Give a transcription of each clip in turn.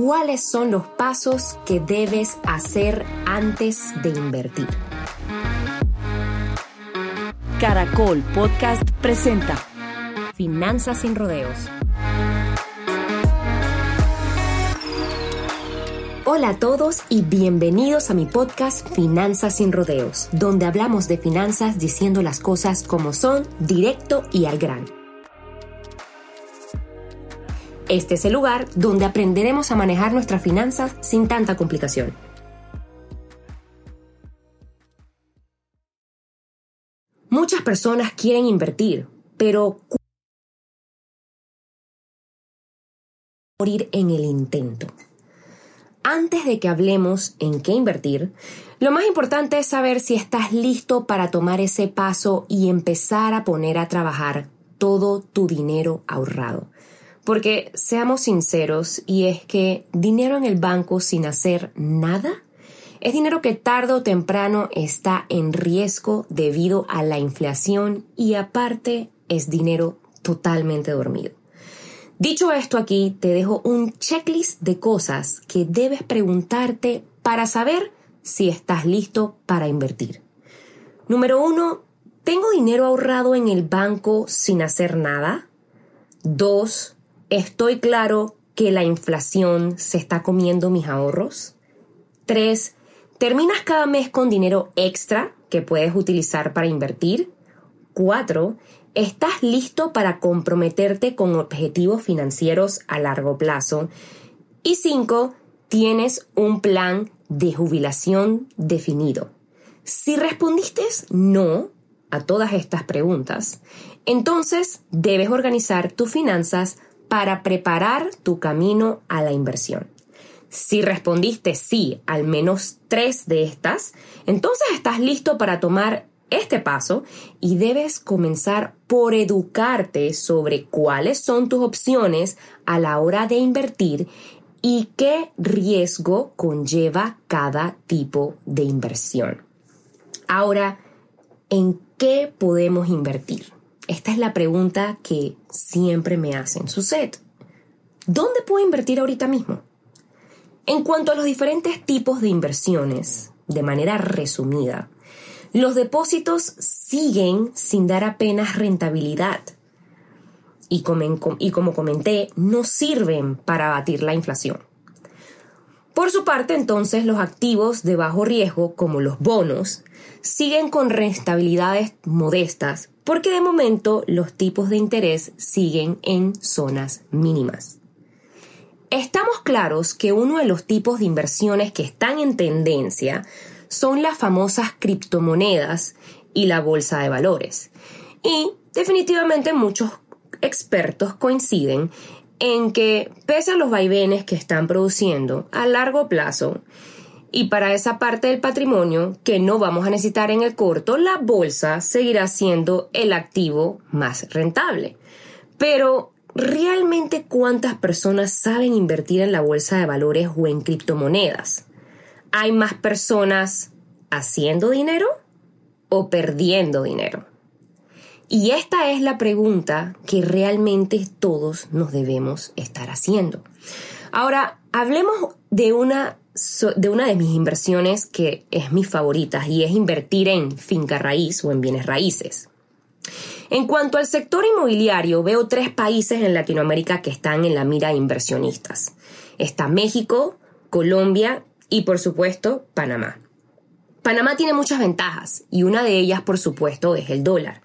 cuáles son los pasos que debes hacer antes de invertir. Caracol Podcast presenta Finanzas sin rodeos. Hola a todos y bienvenidos a mi podcast Finanzas sin rodeos, donde hablamos de finanzas diciendo las cosas como son, directo y al grano. Este es el lugar donde aprenderemos a manejar nuestras finanzas sin tanta complicación. Muchas personas quieren invertir, pero morir en el intento. Antes de que hablemos en qué invertir, lo más importante es saber si estás listo para tomar ese paso y empezar a poner a trabajar todo tu dinero ahorrado. Porque seamos sinceros, y es que dinero en el banco sin hacer nada es dinero que tarde o temprano está en riesgo debido a la inflación y aparte es dinero totalmente dormido. Dicho esto aquí, te dejo un checklist de cosas que debes preguntarte para saber si estás listo para invertir. Número uno, ¿tengo dinero ahorrado en el banco sin hacer nada? Dos, ¿Estoy claro que la inflación se está comiendo mis ahorros? 3. ¿Terminas cada mes con dinero extra que puedes utilizar para invertir? 4. ¿Estás listo para comprometerte con objetivos financieros a largo plazo? Y 5. ¿Tienes un plan de jubilación definido? Si respondiste no a todas estas preguntas, entonces debes organizar tus finanzas para preparar tu camino a la inversión. Si respondiste sí al menos tres de estas, entonces estás listo para tomar este paso y debes comenzar por educarte sobre cuáles son tus opciones a la hora de invertir y qué riesgo conlleva cada tipo de inversión. Ahora, ¿en qué podemos invertir? Esta es la pregunta que siempre me hacen. Suset, ¿dónde puedo invertir ahorita mismo? En cuanto a los diferentes tipos de inversiones, de manera resumida, los depósitos siguen sin dar apenas rentabilidad. Y como comenté, no sirven para abatir la inflación. Por su parte, entonces, los activos de bajo riesgo, como los bonos, siguen con rentabilidades modestas porque de momento los tipos de interés siguen en zonas mínimas. Estamos claros que uno de los tipos de inversiones que están en tendencia son las famosas criptomonedas y la bolsa de valores. Y definitivamente muchos expertos coinciden en que, pese a los vaivenes que están produciendo a largo plazo, y para esa parte del patrimonio que no vamos a necesitar en el corto, la bolsa seguirá siendo el activo más rentable. Pero, ¿realmente cuántas personas saben invertir en la bolsa de valores o en criptomonedas? ¿Hay más personas haciendo dinero o perdiendo dinero? Y esta es la pregunta que realmente todos nos debemos estar haciendo. Ahora, hablemos de una de una de mis inversiones que es mi favorita y es invertir en finca raíz o en bienes raíces. En cuanto al sector inmobiliario, veo tres países en Latinoamérica que están en la mira de inversionistas. Está México, Colombia y por supuesto Panamá. Panamá tiene muchas ventajas y una de ellas por supuesto es el dólar.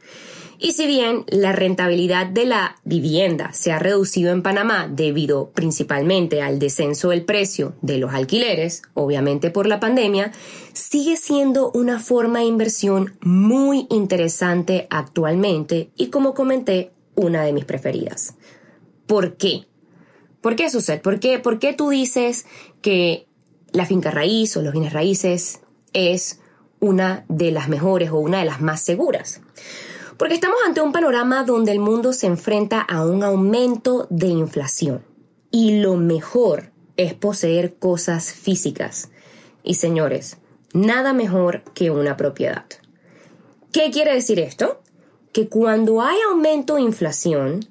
Y si bien la rentabilidad de la vivienda se ha reducido en Panamá debido principalmente al descenso del precio de los alquileres, obviamente por la pandemia, sigue siendo una forma de inversión muy interesante actualmente y como comenté, una de mis preferidas. ¿Por qué? ¿Por qué sucede? ¿Por qué, ¿Por qué tú dices que la finca raíz o los bienes raíces es una de las mejores o una de las más seguras? Porque estamos ante un panorama donde el mundo se enfrenta a un aumento de inflación. Y lo mejor es poseer cosas físicas. Y señores, nada mejor que una propiedad. ¿Qué quiere decir esto? Que cuando hay aumento de inflación,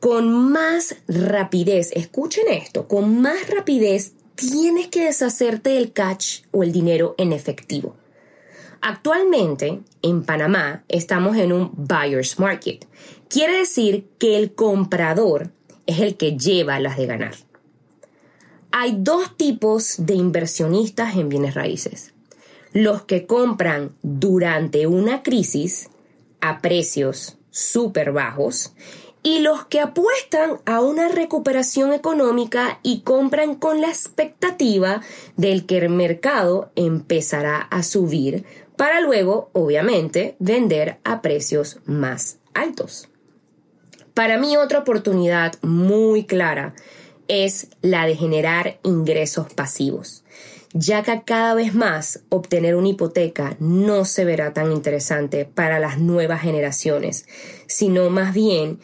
con más rapidez, escuchen esto, con más rapidez tienes que deshacerte del cash o el dinero en efectivo. Actualmente, en Panamá, estamos en un buyer's market. Quiere decir que el comprador es el que lleva las de ganar. Hay dos tipos de inversionistas en bienes raíces. Los que compran durante una crisis a precios súper bajos y los que apuestan a una recuperación económica y compran con la expectativa del que el mercado empezará a subir para luego, obviamente, vender a precios más altos. Para mí otra oportunidad muy clara es la de generar ingresos pasivos, ya que cada vez más obtener una hipoteca no se verá tan interesante para las nuevas generaciones, sino más bien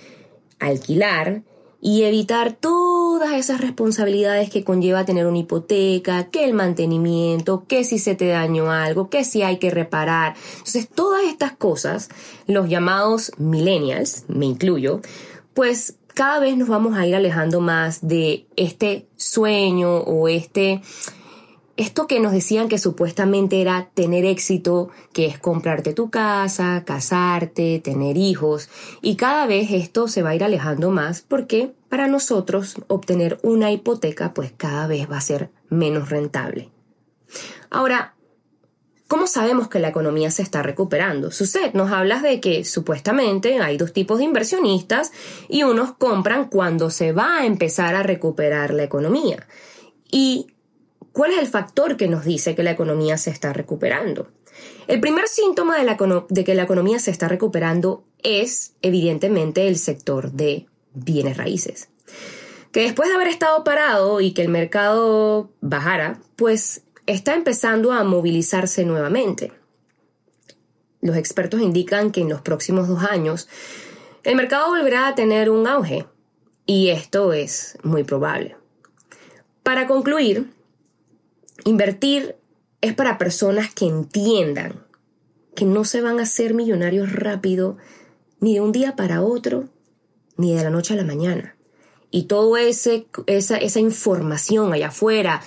alquilar y evitar todas esas responsabilidades que conlleva tener una hipoteca, que el mantenimiento, que si se te dañó algo, que si hay que reparar. Entonces, todas estas cosas, los llamados millennials, me incluyo, pues cada vez nos vamos a ir alejando más de este sueño o este esto que nos decían que supuestamente era tener éxito, que es comprarte tu casa, casarte, tener hijos, y cada vez esto se va a ir alejando más porque para nosotros obtener una hipoteca pues cada vez va a ser menos rentable. Ahora, ¿Cómo sabemos que la economía se está recuperando? Suset, nos hablas de que supuestamente hay dos tipos de inversionistas y unos compran cuando se va a empezar a recuperar la economía. Y ¿Cuál es el factor que nos dice que la economía se está recuperando? El primer síntoma de, que la economía se está recuperando es, evidentemente, el sector de bienes raíces. Que después de haber estado parado y que el mercado bajara, pues está empezando a movilizarse nuevamente. Los expertos indican que en los próximos dos años el mercado volverá a tener un auge y esto es muy probable. Para concluir, Invertir es para personas que entiendan que no se van a hacer millonarios rápido, ni de un día para otro, ni de la noche a la mañana. Y toda esa, esa información allá afuera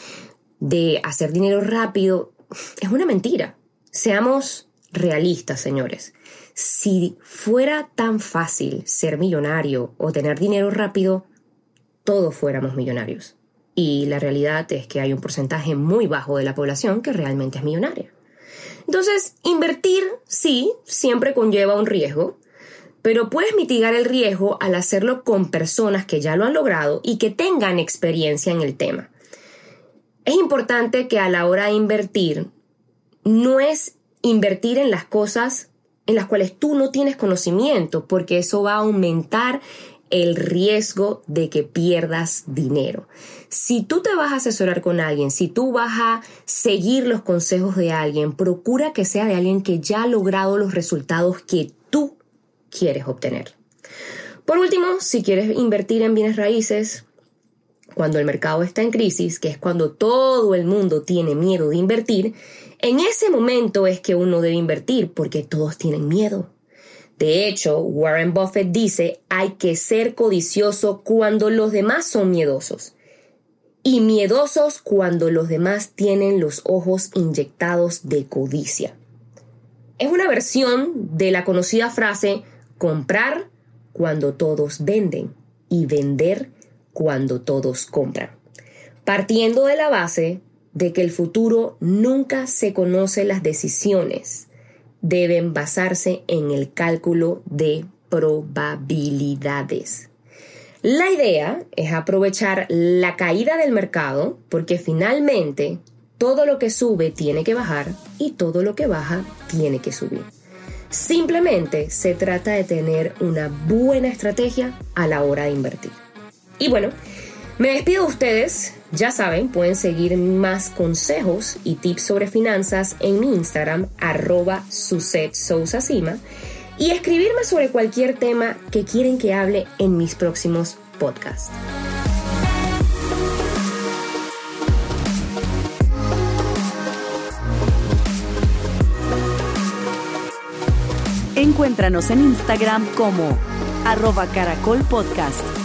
de hacer dinero rápido es una mentira. Seamos realistas, señores. Si fuera tan fácil ser millonario o tener dinero rápido, todos fuéramos millonarios y la realidad es que hay un porcentaje muy bajo de la población que realmente es millonaria. Entonces, invertir, sí, siempre conlleva un riesgo, pero puedes mitigar el riesgo al hacerlo con personas que ya lo han logrado y que tengan experiencia en el tema. Es importante que a la hora de invertir, no es invertir en las cosas en las cuales tú no tienes conocimiento, porque eso va a aumentar el riesgo de que pierdas dinero. Si tú te vas a asesorar con alguien, si tú vas a seguir los consejos de alguien, procura que sea de alguien que ya ha logrado los resultados que tú quieres obtener. Por último, si quieres invertir en bienes raíces, cuando el mercado está en crisis, que es cuando todo el mundo tiene miedo de invertir, en ese momento es que uno debe invertir porque todos tienen miedo. De hecho, Warren Buffett dice, hay que ser codicioso cuando los demás son miedosos y miedosos cuando los demás tienen los ojos inyectados de codicia. Es una versión de la conocida frase comprar cuando todos venden y vender cuando todos compran. Partiendo de la base de que el futuro nunca se conoce las decisiones, deben basarse en el cálculo de probabilidades. La idea es aprovechar la caída del mercado porque finalmente todo lo que sube tiene que bajar y todo lo que baja tiene que subir. Simplemente se trata de tener una buena estrategia a la hora de invertir. Y bueno, me despido de ustedes. Ya saben, pueden seguir más consejos y tips sobre finanzas en mi Instagram, arroba y escribirme sobre cualquier tema que quieren que hable en mis próximos podcasts. Encuéntranos en Instagram como arroba caracol podcast.